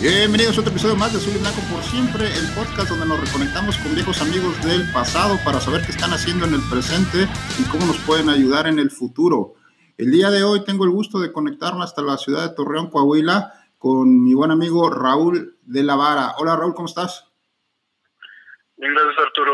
Bienvenidos a otro episodio más de Azul y Blanco por siempre, el podcast donde nos reconectamos con viejos amigos del pasado para saber qué están haciendo en el presente y cómo nos pueden ayudar en el futuro. El día de hoy tengo el gusto de conectarme hasta la ciudad de Torreón, Coahuila, con mi buen amigo Raúl de la Vara. Hola Raúl, ¿cómo estás? Bien, gracias Arturo.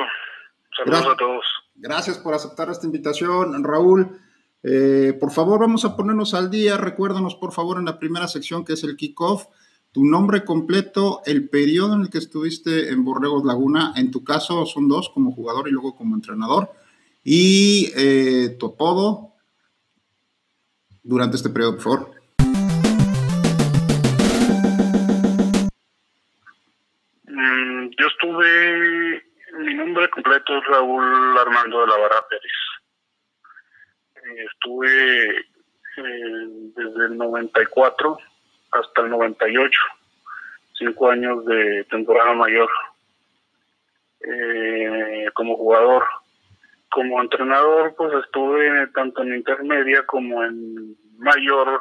Saludos a todos. Gracias por aceptar esta invitación, Raúl. Eh, por favor, vamos a ponernos al día. Recuérdanos, por favor, en la primera sección que es el kickoff tu nombre completo, el periodo en el que estuviste en Borregos Laguna, en tu caso son dos, como jugador y luego como entrenador, y eh, tu apodo durante este periodo, por favor. Mm, yo estuve, mi nombre completo es Raúl Armando de la Vara Pérez. Eh, estuve eh, desde el 94 hasta el 98, cinco años de temporada mayor eh, como jugador. Como entrenador, pues estuve tanto en intermedia como en mayor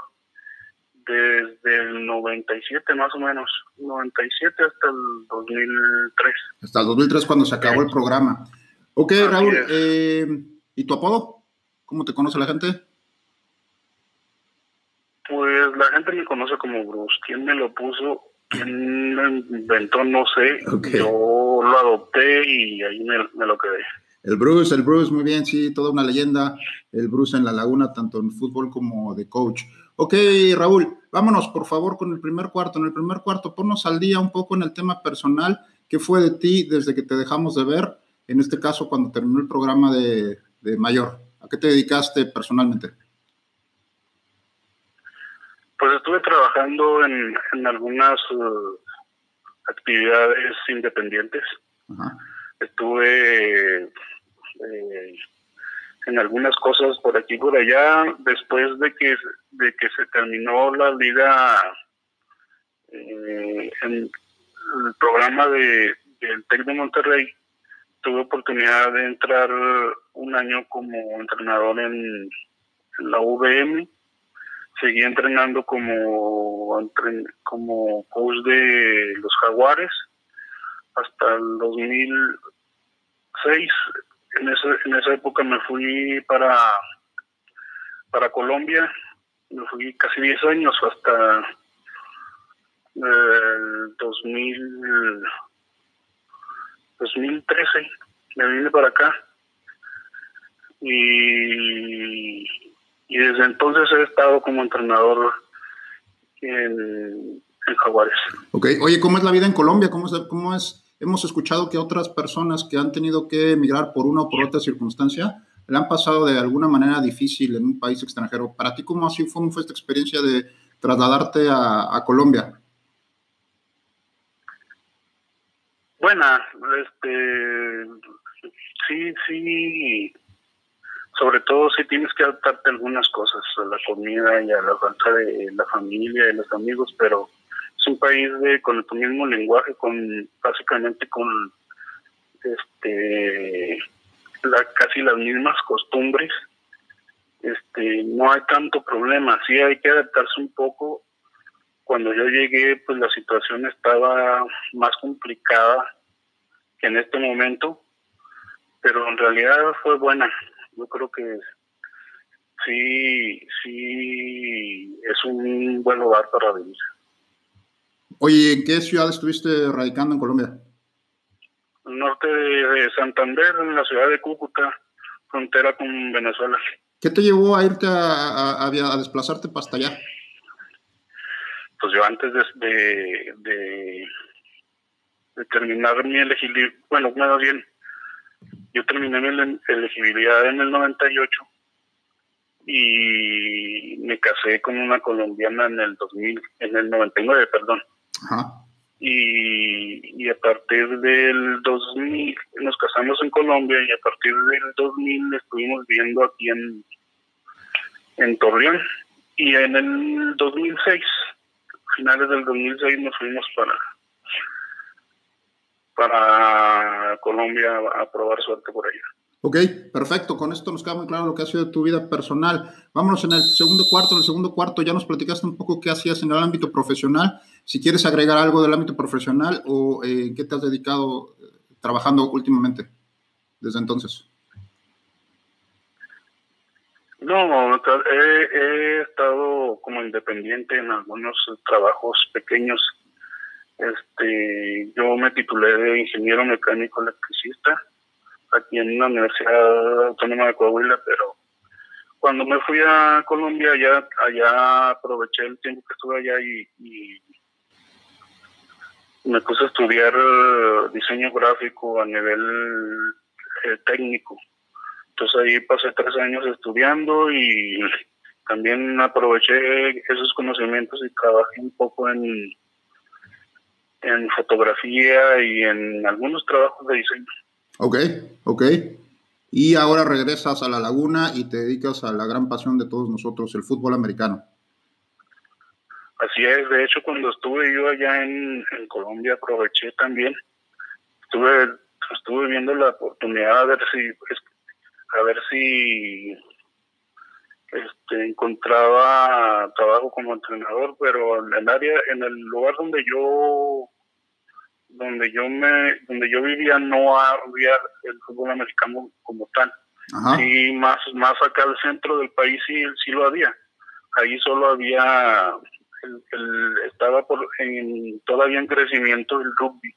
desde el 97 más o menos, 97 hasta el 2003. Hasta el 2003 cuando se acabó el programa. Ok, Raúl, eh, ¿y tu apodo? ¿Cómo te conoce la gente? Pues la gente me conoce como Bruce. ¿Quién me lo puso? ¿Quién lo inventó? No sé. Yo lo adopté y ahí me, lo quedé. El Bruce, el Bruce, muy bien, sí, toda una leyenda. El Bruce en la laguna, tanto en fútbol como de coach. Ok, Raúl, vámonos por favor con el primer cuarto. En el primer cuarto, ponnos al día un poco en el tema personal. ¿Qué fue de ti desde que te dejamos de ver? En este caso, cuando terminó el programa de, de mayor. ¿A qué te dedicaste personalmente? Pues estuve trabajando en, en algunas uh, actividades independientes. Estuve eh, en algunas cosas por aquí y por allá. Después de que, de que se terminó la liga eh, en el programa de, del TEC de Monterrey, tuve oportunidad de entrar un año como entrenador en, en la VM seguí entrenando como, como coach de los Jaguares hasta el 2006. En, en esa época me fui para, para Colombia, me fui casi 10 años hasta el 2000, 2013. Me vine para acá y y desde entonces he estado como entrenador en, Jaguares. Ok, oye, ¿cómo es la vida en Colombia? ¿Cómo es, ¿Cómo es? Hemos escuchado que otras personas que han tenido que emigrar por una o por otra circunstancia le han pasado de alguna manera difícil en un país extranjero. ¿Para ti cómo, así, fue esta experiencia de trasladarte a, a Colombia? Buena, este, sí, sí, sobre todo si tienes que adaptarte a algunas cosas, a la comida y a la falta de la familia y los amigos, pero es un país de con tu mismo lenguaje, con básicamente con este casi las mismas costumbres. Este, no hay tanto problema, sí hay que adaptarse un poco. Cuando yo llegué, pues la situación estaba más complicada que en este momento, pero en realidad fue buena yo creo que sí, sí es un buen lugar para vivir. Oye, ¿en qué ciudad estuviste radicando en Colombia? norte de, Santander, en la ciudad de Cúcuta, frontera con Venezuela. ¿Qué te llevó a irte a, a, desplazarte para hasta allá? Pues yo antes de, de, de terminar mi elegibilidad, bueno, más bien yo terminé mi elegibilidad en el 98 y me casé con una colombiana en el 2000, en el 99, perdón. Y, y a partir del 2000 nos casamos en Colombia y a partir del 2000 estuvimos viendo aquí en, en Torreón. Y en el 2006, finales del 2006, nos fuimos para, para Colombia a probar suerte por allá. Ok, perfecto. Con esto nos queda muy claro lo que ha sido tu vida personal. Vámonos en el segundo cuarto. En el segundo cuarto ya nos platicaste un poco qué hacías en el ámbito profesional. Si quieres agregar algo del ámbito profesional o eh, qué te has dedicado eh, trabajando últimamente desde entonces. No, he, estado como independiente en algunos trabajos pequeños. Este, yo me titulé de ingeniero mecánico electricista aquí en la Universidad Autónoma de Coahuila, pero cuando me fui a Colombia ya allá aproveché el tiempo que estuve allá y, me puse a estudiar eh, diseño gráfico a nivel eh, técnico. Entonces ahí pasé tres años estudiando y también aproveché esos conocimientos y trabajé un poco en, en fotografía y en algunos trabajos de diseño. Ok, ok. Y ahora regresas a la laguna y te dedicas a la gran pasión de todos nosotros, el fútbol americano. Así es, de hecho cuando estuve yo allá en, Colombia aproveché también, estuve estuve viendo la oportunidad a ver si a ver si este, encontraba trabajo como entrenador, pero en el área, en el lugar donde yo donde yo me donde yo vivía no había el fútbol americano como tal. Y más más acá al centro del país sí sí lo había. Ahí solo había el, estaba por en, todavía en crecimiento el rugby.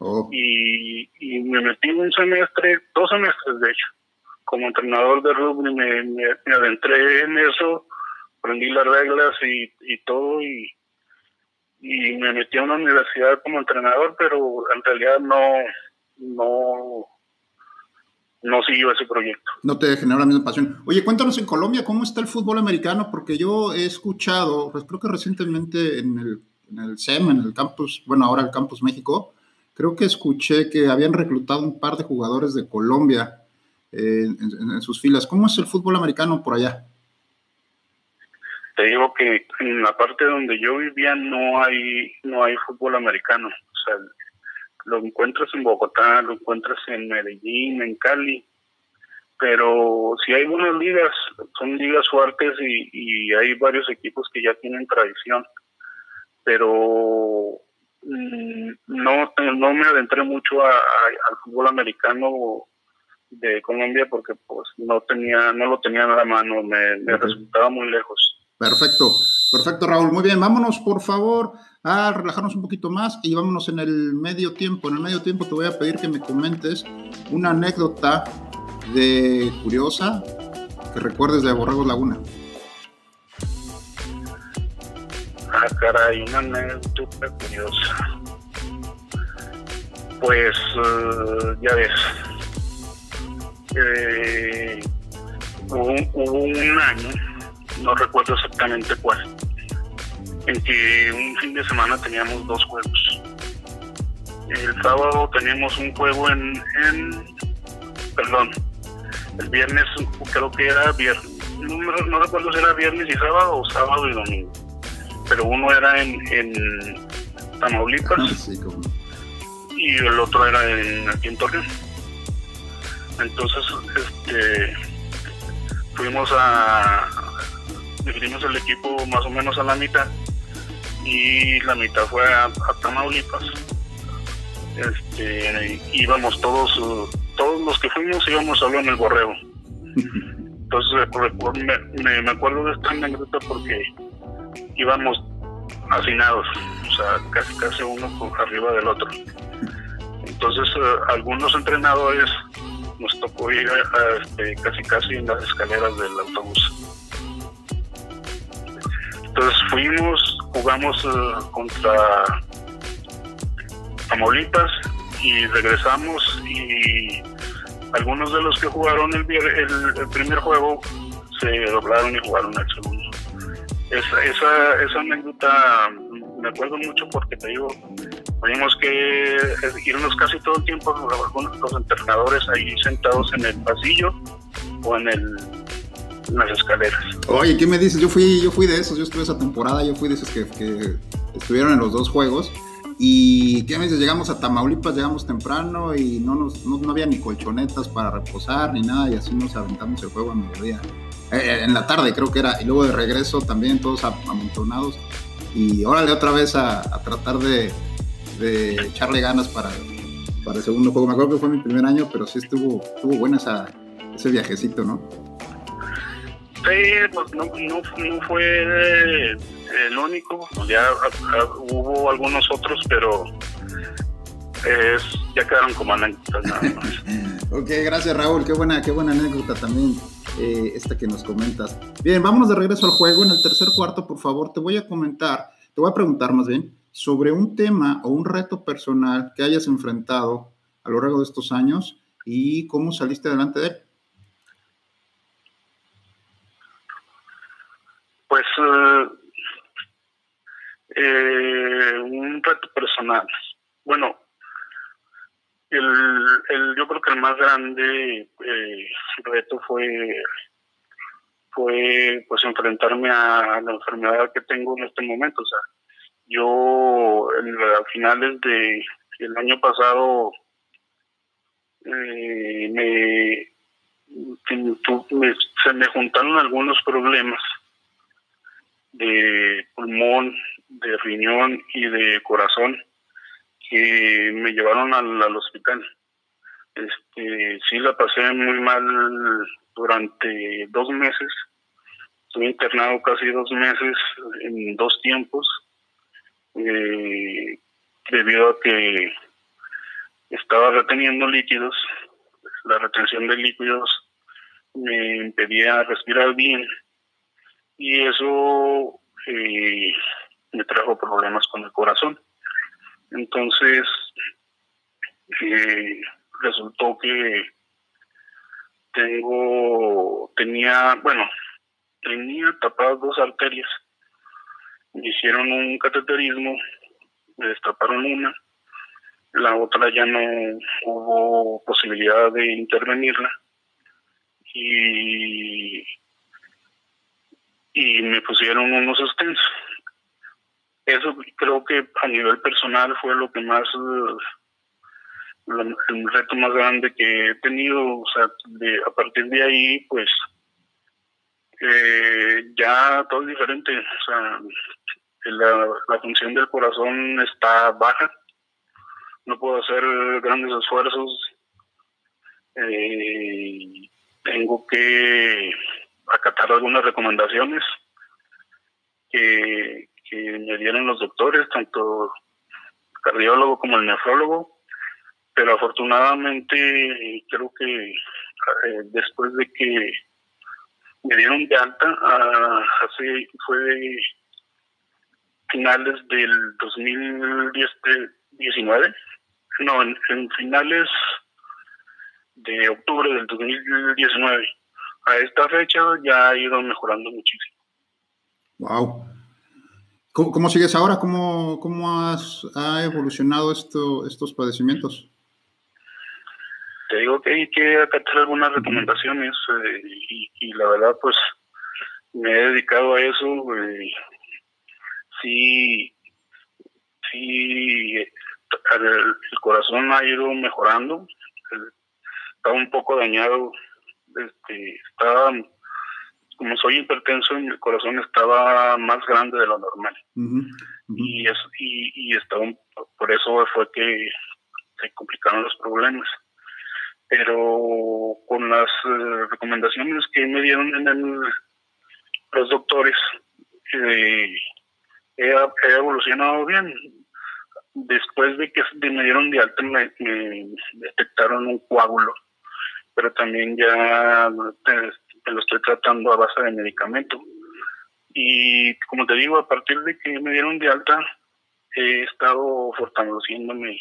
Oh. y, y me metí un semestre dos semestres de hecho como entrenador de rugby me, adentré en eso aprendí las reglas y, y todo y y me metí a una universidad como entrenador, pero en realidad no, no, no siguió ese proyecto. No te generó la misma pasión. Oye, cuéntanos en Colombia, ¿cómo está el fútbol americano? Porque yo he escuchado, pues creo que recientemente en el, en el SEM, en el campus, bueno, ahora el Campus México, creo que escuché que habían reclutado un par de jugadores de Colombia eh, en sus filas. ¿Cómo es el fútbol americano por allá? te digo que en la parte donde yo vivía no hay no hay fútbol americano o sea lo encuentras en Bogotá lo encuentras en Medellín en Cali pero si hay buenas ligas son ligas fuertes y, hay varios equipos que ya tienen tradición pero mm, no no me adentré mucho al fútbol americano de Colombia porque pues no tenía no lo tenía en la mano me, me resultaba muy lejos Perfecto, perfecto Raúl. Muy bien, vámonos por favor a relajarnos un poquito más y vámonos en el medio tiempo. En el medio tiempo te voy a pedir que me comentes una anécdota de curiosa que recuerdes de Borregos Laguna. Ah, caray, una anécdota curiosa. Pues uh, ya ves. Eh, hubo un año no recuerdo exactamente cuál, en que un fin de semana teníamos dos juegos. El sábado teníamos un juego en, perdón, el viernes creo que era viernes, no, recuerdo si era viernes y sábado o sábado y domingo, pero uno era en, en Tamaulipas y el otro era en, aquí en Torreón. Entonces, este, fuimos a, dividimos el equipo más o menos a la mitad y la mitad fue a, Tamaulipas. Este, íbamos todos, todos los que fuimos íbamos solo en el borreo. Entonces me, me, acuerdo de esta anécdota porque íbamos hacinados, o sea, casi casi uno arriba del otro. Entonces eh, algunos entrenadores nos tocó ir este, casi casi en las escaleras del autobús. Entonces fuimos, jugamos uh, contra Tamaulipas y regresamos y algunos de los que jugaron el, el, primer juego se doblaron y jugaron el segundo. Esa, esa, esa anécdota me acuerdo mucho porque te digo, tuvimos que irnos casi todo el tiempo con los entrenadores ahí sentados en el pasillo o en el las escaleras. Oye, ¿qué me dices? Yo fui, yo fui de esos, yo estuve esa temporada, yo fui de esos que, estuvieron en los dos juegos. Y qué me dices, llegamos a Tamaulipas, llegamos temprano y no, nos, no, había ni colchonetas para reposar ni nada y así nos aventamos el juego a mediodía. Eh, eh, en la tarde creo que era, y luego de regreso también todos amontonados. Y órale otra vez a, tratar de, de, echarle ganas para, para el segundo juego. Me acuerdo que fue mi primer año, pero sí estuvo, estuvo bueno esa, ese viajecito, ¿no? Sí, pues no, no, fue el único, pues ya hubo algunos otros, pero ya quedaron como anécdotas nada más. ok, gracias Raúl, qué buena, qué buena anécdota también eh, esta que nos comentas. Bien, vámonos de regreso al juego. En el tercer cuarto, por favor, te voy a comentar, te voy a preguntar más bien sobre un tema o un reto personal que hayas enfrentado a lo largo de estos años y cómo saliste adelante de él. Pues eh, eh, un reto personal. Bueno, el, yo creo que el más grande eh, reto fue fue pues enfrentarme a, la enfermedad que tengo en este momento. O sea, yo a finales de el año pasado eh, me, se me juntaron algunos problemas de pulmón, de riñón y de corazón que me llevaron al, hospital. Este, sí la pasé muy mal durante dos meses. Estuve internado casi dos meses en dos tiempos eh, debido a que estaba reteniendo líquidos. La retención de líquidos me impedía respirar bien y eso eh, me trajo problemas con el corazón. Entonces, eh, resultó que tengo, tenía, bueno, tenía tapadas dos arterias. Hicieron un cateterismo, destaparon una, la otra ya no hubo posibilidad de intervenirla. Y y me pusieron unos stents. Eso creo que a nivel personal fue lo que más, el reto más grande que he tenido. O sea, de, a partir de ahí, pues eh, ya todo es diferente. O sea, la, función del corazón está baja. No puedo hacer grandes esfuerzos. Eh, tengo que acatar algunas recomendaciones que, me dieron los doctores, tanto el cardiólogo como el nefrólogo, pero afortunadamente creo que eh, después de que me dieron de alta, ah, hace fue finales del 2019, no, en finales de octubre del 2019 a esta fecha ya ha ido mejorando muchísimo. Wow. ¿Cómo, sigues ahora? ¿Cómo, cómo has, ha evolucionado esto, estos padecimientos? Te digo que hay que acatar algunas recomendaciones eh, y, la verdad pues me he dedicado a eso. Eh, sí, sí, el, corazón ha ido mejorando. Está un poco dañado este, estaba, como soy hipertenso, mi corazón estaba más grande de lo normal. Y, eso, y, estaba, por eso fue que se complicaron los problemas. Pero con las eh, recomendaciones que me dieron en los doctores, eh, he, evolucionado bien. Después de que me dieron de alta, me detectaron un coágulo pero también ya te, lo estoy tratando a base de medicamento. Y como te digo, a partir de que me dieron de alta, he estado fortaleciéndome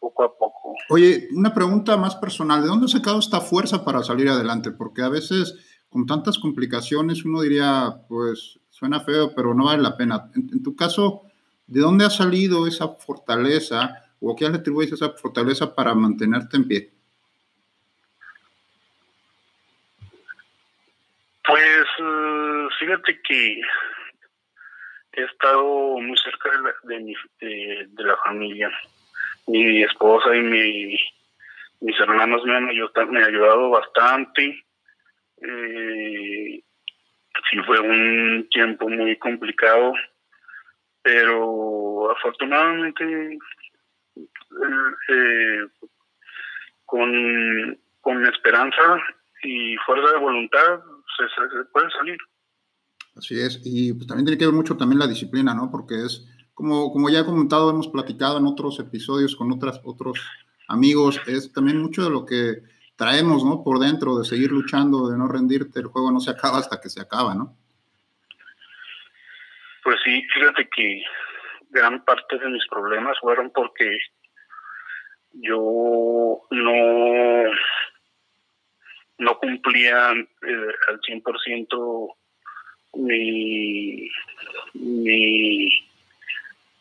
poco a poco. Oye, una pregunta más personal, ¿de dónde has sacado esta fuerza para salir adelante? Porque a veces con tantas complicaciones uno diría, pues suena feo, pero no vale la pena. En, tu caso, ¿de dónde ha salido esa fortaleza o qué le atribuyes esa fortaleza para mantenerte en pie? Pues eh, fíjate que he estado muy cerca de la, de, la familia. Mi esposa y mi, mis hermanos me han, ayudado, me han ayudado bastante. Eh, sí fue un tiempo muy complicado, pero afortunadamente eh, con, con esperanza y fuerza de voluntad se, se puede salir. Así es, y pues también tiene que ver mucho también la disciplina, ¿no? Porque es, como, como ya he comentado, hemos platicado en otros episodios con otras, otros amigos, es también mucho de lo que traemos, ¿no? Por dentro, de seguir luchando, de no rendirte, el juego no se acaba hasta que se acaba, ¿no? Pues sí, fíjate que gran parte de mis problemas fueron porque yo no, no cumplía eh, al 100% mi, mi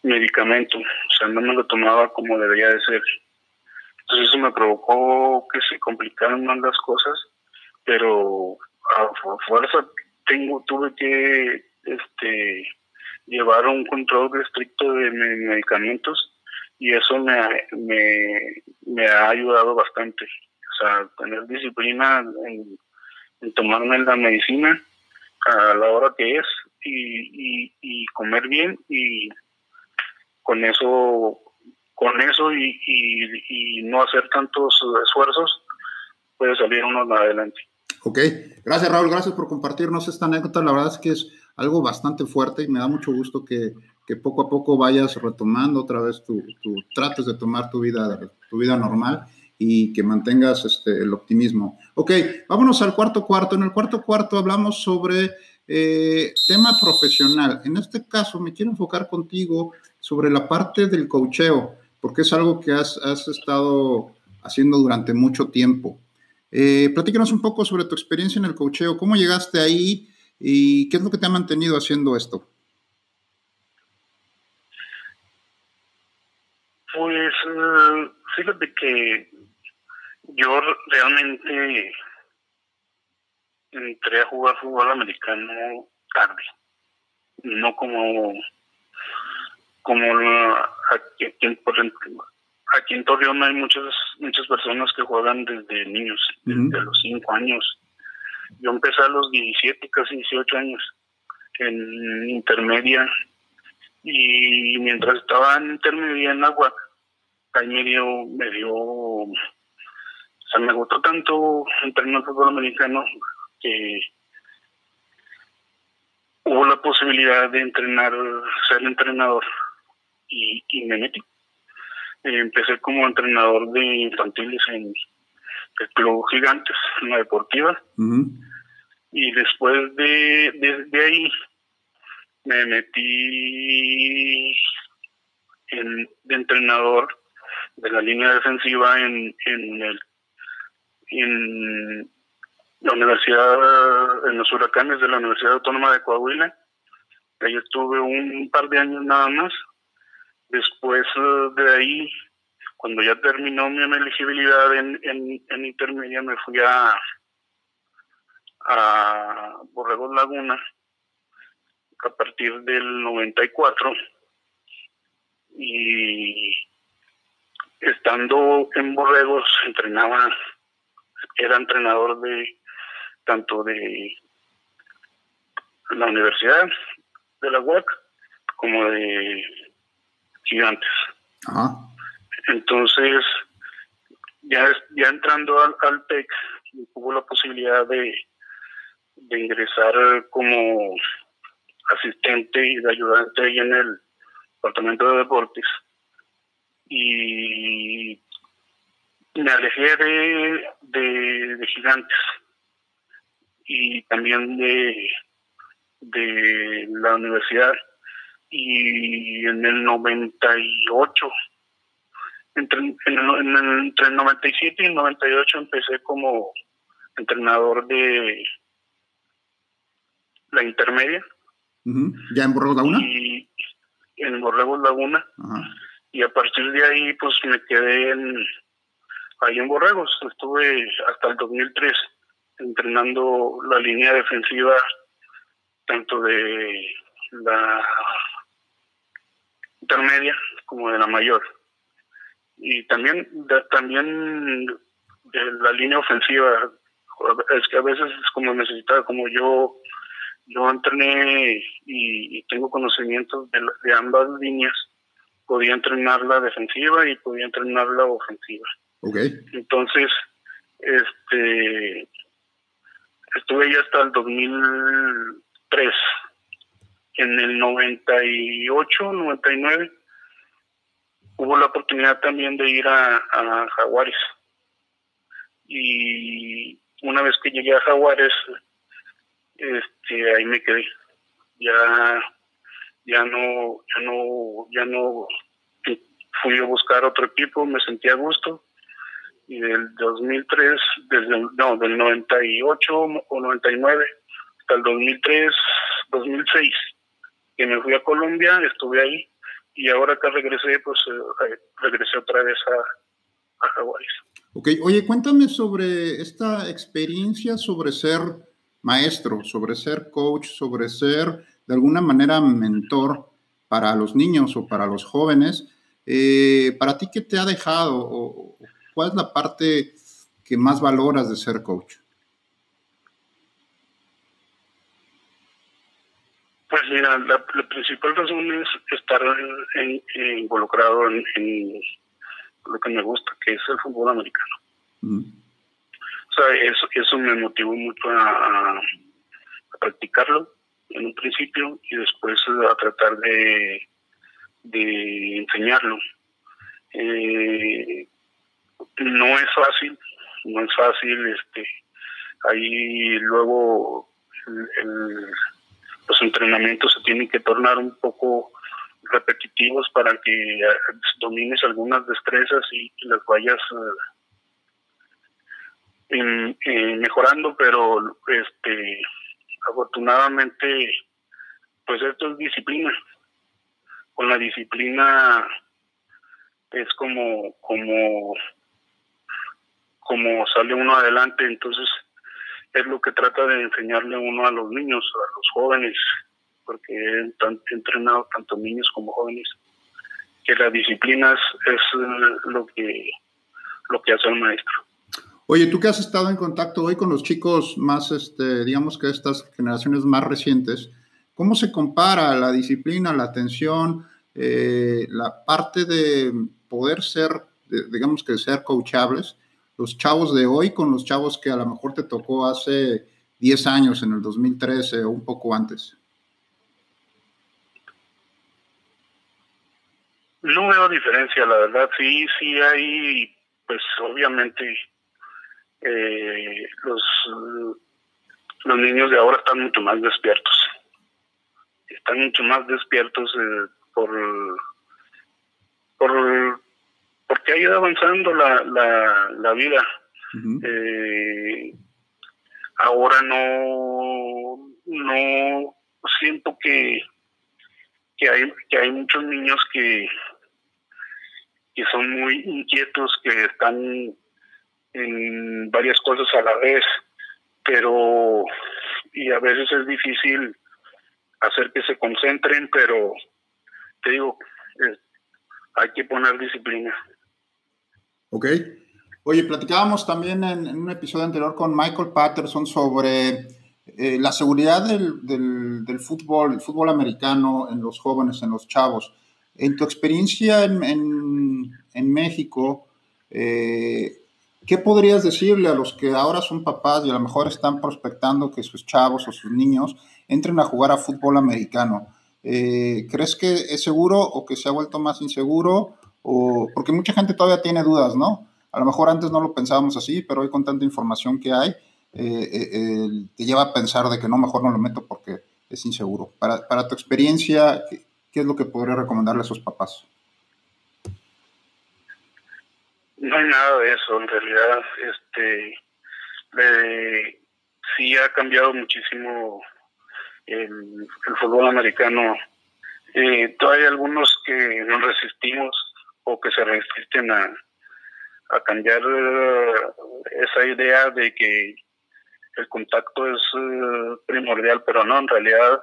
medicamento, o sea, no me lo tomaba como debería de ser. Entonces eso me provocó que se complicaran más las cosas, pero a fuerza tengo, tuve que este llevar un control estricto de mis medicamentos y eso me, me, me ha ayudado bastante. O sea, tener disciplina en, tomarme la medicina a la hora que es y, y, comer bien y con eso con eso y, no hacer tantos esfuerzos puede salir uno adelante. Ok, gracias Raúl, gracias por compartirnos esta anécdota, la verdad es que es algo bastante fuerte y me da mucho gusto que, que poco a poco vayas retomando otra vez tu, tu, trates de tomar tu vida, tu vida normal y que mantengas este, el optimismo. Ok, vámonos al cuarto cuarto. En el cuarto cuarto hablamos sobre eh, tema profesional. En este caso me quiero enfocar contigo sobre la parte del cocheo, porque es algo que has, estado haciendo durante mucho tiempo. Eh, platícanos un poco sobre tu experiencia en el cocheo, cómo llegaste ahí y qué es lo que te ha mantenido haciendo esto. Pues eh, fíjate que yo realmente entré a jugar fútbol americano tarde, no como como aquí, aquí en Torreón hay muchas muchas personas que juegan desde niños, desde los 5 años. Yo empecé a los 17, casi 18 años en intermedia. Y mientras estaba en intermedia en agua, ahí me dio, me dio sea, me gustó tanto entrenar fútbol americano que hubo la posibilidad de entrenar, ser entrenador y, y me metí. Eh, empecé como entrenador de infantiles en el Club Gigantes, en la deportiva. Y después de, de, ahí me metí en, de entrenador de la línea defensiva en, en el en la universidad, en los huracanes de la Universidad Autónoma de Coahuila. Ahí estuve un par de años nada más. Después eh, de ahí, cuando ya terminó mi elegibilidad en, en, intermedia, me fui a, a Borregos Laguna a partir del 94 y estando en Borregos entrenaba era entrenador de tanto de la universidad de la UAC como de gigantes. Entonces, ya, ya entrando al, al TEC, hubo la posibilidad de, de ingresar como asistente y de ayudante ahí en el departamento de deportes. Y me alejé de, de, gigantes y también de, de la universidad y en el 98 Entre, entre el 97 y el 98 empecé como entrenador de la intermedia. ¿Ya en Borregos Laguna? Y en Borregos Laguna. Y a partir de ahí, pues me quedé en, ahí en Borregos. Estuve hasta el 2003 entrenando la línea defensiva tanto de la intermedia como de la mayor. Y también, también de la línea ofensiva, es que a veces es como necesitaba, como yo yo entrené y, tengo conocimientos de, de, ambas líneas, podía entrenar la defensiva y podía entrenar la ofensiva. Okay. Entonces, este estuve ahí hasta el 2003. En el 98, 99 hubo la oportunidad también de ir a, a Jaguares. Y una vez que llegué a Jaguares, este, ahí me quedé. Ya, ya no, ya no, ya no fui a buscar otro equipo, me sentí a gusto. Y del 2003, desde, no, del 98 o 99 hasta el 2003, 2006, que me fui a Colombia, estuve ahí. Y ahora que regresé, pues eh, regresé otra vez a, a Hawái. Ok, oye, cuéntame sobre esta experiencia, sobre ser maestro, sobre ser coach, sobre ser de alguna manera mentor para los niños o para los jóvenes. Eh, ¿Para ti qué te ha dejado o cuál es la parte que más valoras de ser coach? Pues mira, la, principal razón es estar involucrado en, lo que me gusta, que es el fútbol americano. O sea, eso, eso me motivó mucho a, practicarlo en un principio y después a tratar de, de enseñarlo. Eh, no es fácil, no es fácil, este, ahí luego los entrenamientos se tienen que tornar un poco repetitivos para que domines algunas destrezas y, las vayas eh, mejorando, pero este afortunadamente pues esto es disciplina. Con la disciplina es como como como sale uno adelante, entonces es lo que trata de enseñarle uno a los niños, a los jóvenes, porque he entrenado tanto niños como jóvenes, que la disciplina es, es lo que lo que hace el maestro. Oye, tú que has estado en contacto hoy con los chicos más, este, digamos que estas generaciones más recientes, ¿cómo se compara la disciplina, la atención, eh, la parte de poder ser, digamos que ser coachables, los chavos de hoy con los chavos que a lo mejor te tocó hace 10 años, en el 2013 o un poco antes? No veo diferencia, la verdad. Sí, sí hay, pues obviamente eh, los, los niños de ahora están mucho más despiertos. Están mucho más despiertos eh, por, por porque ha ido avanzando la, la, la vida. eh, ahora no, no siento que, que hay que hay muchos niños que que son muy inquietos, que están en varias cosas a la vez, pero y a veces es difícil hacer que se concentren, pero te digo, hay que poner disciplina. Ok. Oye, platicábamos también en, un episodio anterior con Michael Patterson sobre eh, la seguridad del, del, fútbol, el fútbol americano en los jóvenes, en los chavos. En tu experiencia en, en, en México, eh, ¿Qué podrías decirle a los que ahora son papás y a lo mejor están prospectando que sus chavos o sus niños entren a jugar a fútbol americano? Eh, ¿Crees que es seguro o que se ha vuelto más inseguro? O, porque mucha gente todavía tiene dudas, ¿no? A lo mejor antes no lo pensábamos así, pero hoy con tanta información que hay, eh, eh, te lleva a pensar de que no, mejor no lo meto porque es inseguro. Para, para tu experiencia, ¿qué, ¿qué, es lo que podría recomendarle a esos papás? No hay nada de eso, en realidad, este, sí ha cambiado muchísimo el, fútbol americano. Eh, todavía hay algunos que nos resistimos o que se resisten a, cambiar eh, esa idea de que el contacto es eh, primordial, pero no, en realidad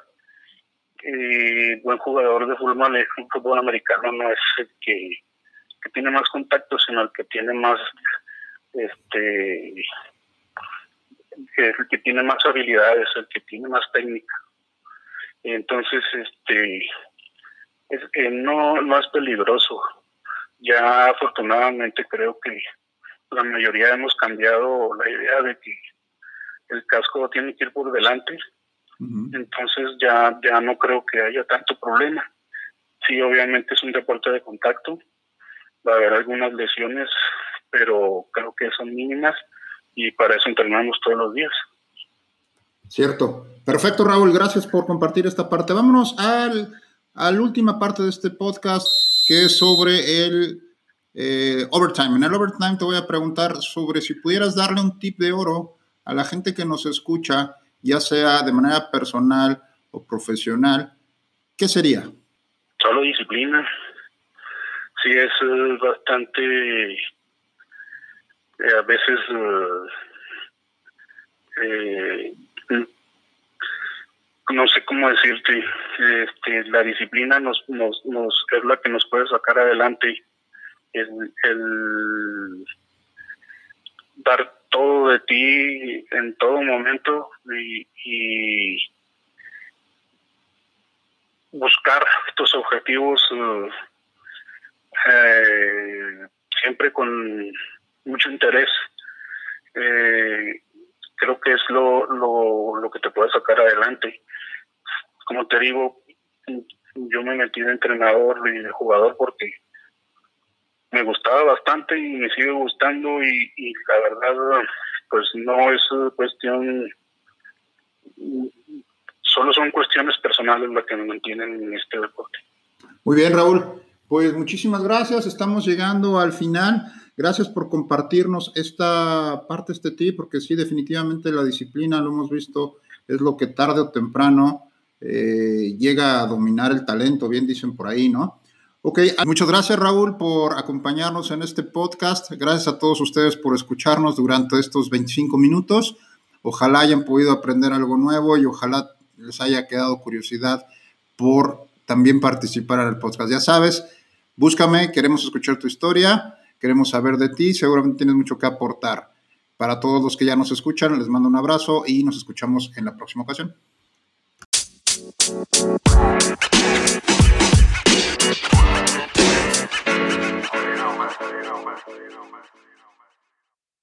eh, buen jugador de fútbol, fútbol americano no es el que, tiene más contacto, sino el que tiene más, este, el que tiene más habilidades, el que tiene más técnica. Entonces, este, es, que no, no es peligroso. Ya afortunadamente creo que la mayoría hemos cambiado la idea de que el casco tiene que ir por delante entonces ya, ya no creo que haya tanto problema. Sí, obviamente es un deporte de contacto, va a haber algunas lesiones, pero creo que son mínimas y para eso entrenamos todos los días. Cierto. Perfecto, Raúl, gracias por compartir esta parte. Vámonos al, a la última parte de este podcast, que es sobre el eh, overtime. En el overtime te voy a preguntar sobre si pudieras darle un tip de oro a la gente que nos escucha ya sea de manera personal o profesional, ¿qué sería? Solo disciplina. Sí, es eh, bastante, eh, a veces, no sé cómo decirte, este, la disciplina nos, nos, es la que nos puede sacar adelante. El, el dar todo de ti en todo momento y, buscar tus objetivos eh, eh, siempre con mucho interés. Eh, creo que es lo, lo, lo que te puede sacar adelante. Como te digo, yo me metí de entrenador y de jugador porque me gustaba bastante y me sigue gustando y, y la verdad pues no es cuestión solo son cuestiones personales las que me mantienen en este deporte. Muy bien, Raúl. Pues muchísimas gracias. Estamos llegando al final. Gracias por compartirnos esta parte, este tip, porque sí, definitivamente la disciplina, lo hemos visto, es lo que tarde o temprano eh, llega a dominar el talento, bien dicen por ahí, ¿no? Ok, muchas gracias Raúl por acompañarnos en este podcast. Gracias a todos ustedes por escucharnos durante estos 25 minutos. Ojalá hayan podido aprender algo nuevo y ojalá les haya quedado curiosidad por también participar en el podcast. Ya sabes, búscame, queremos escuchar tu historia, Queremos saber de ti, seguramente tienes mucho que aportar. Para todos los que ya nos escuchan, les mando un abrazo y nos escuchamos en la próxima ocasión.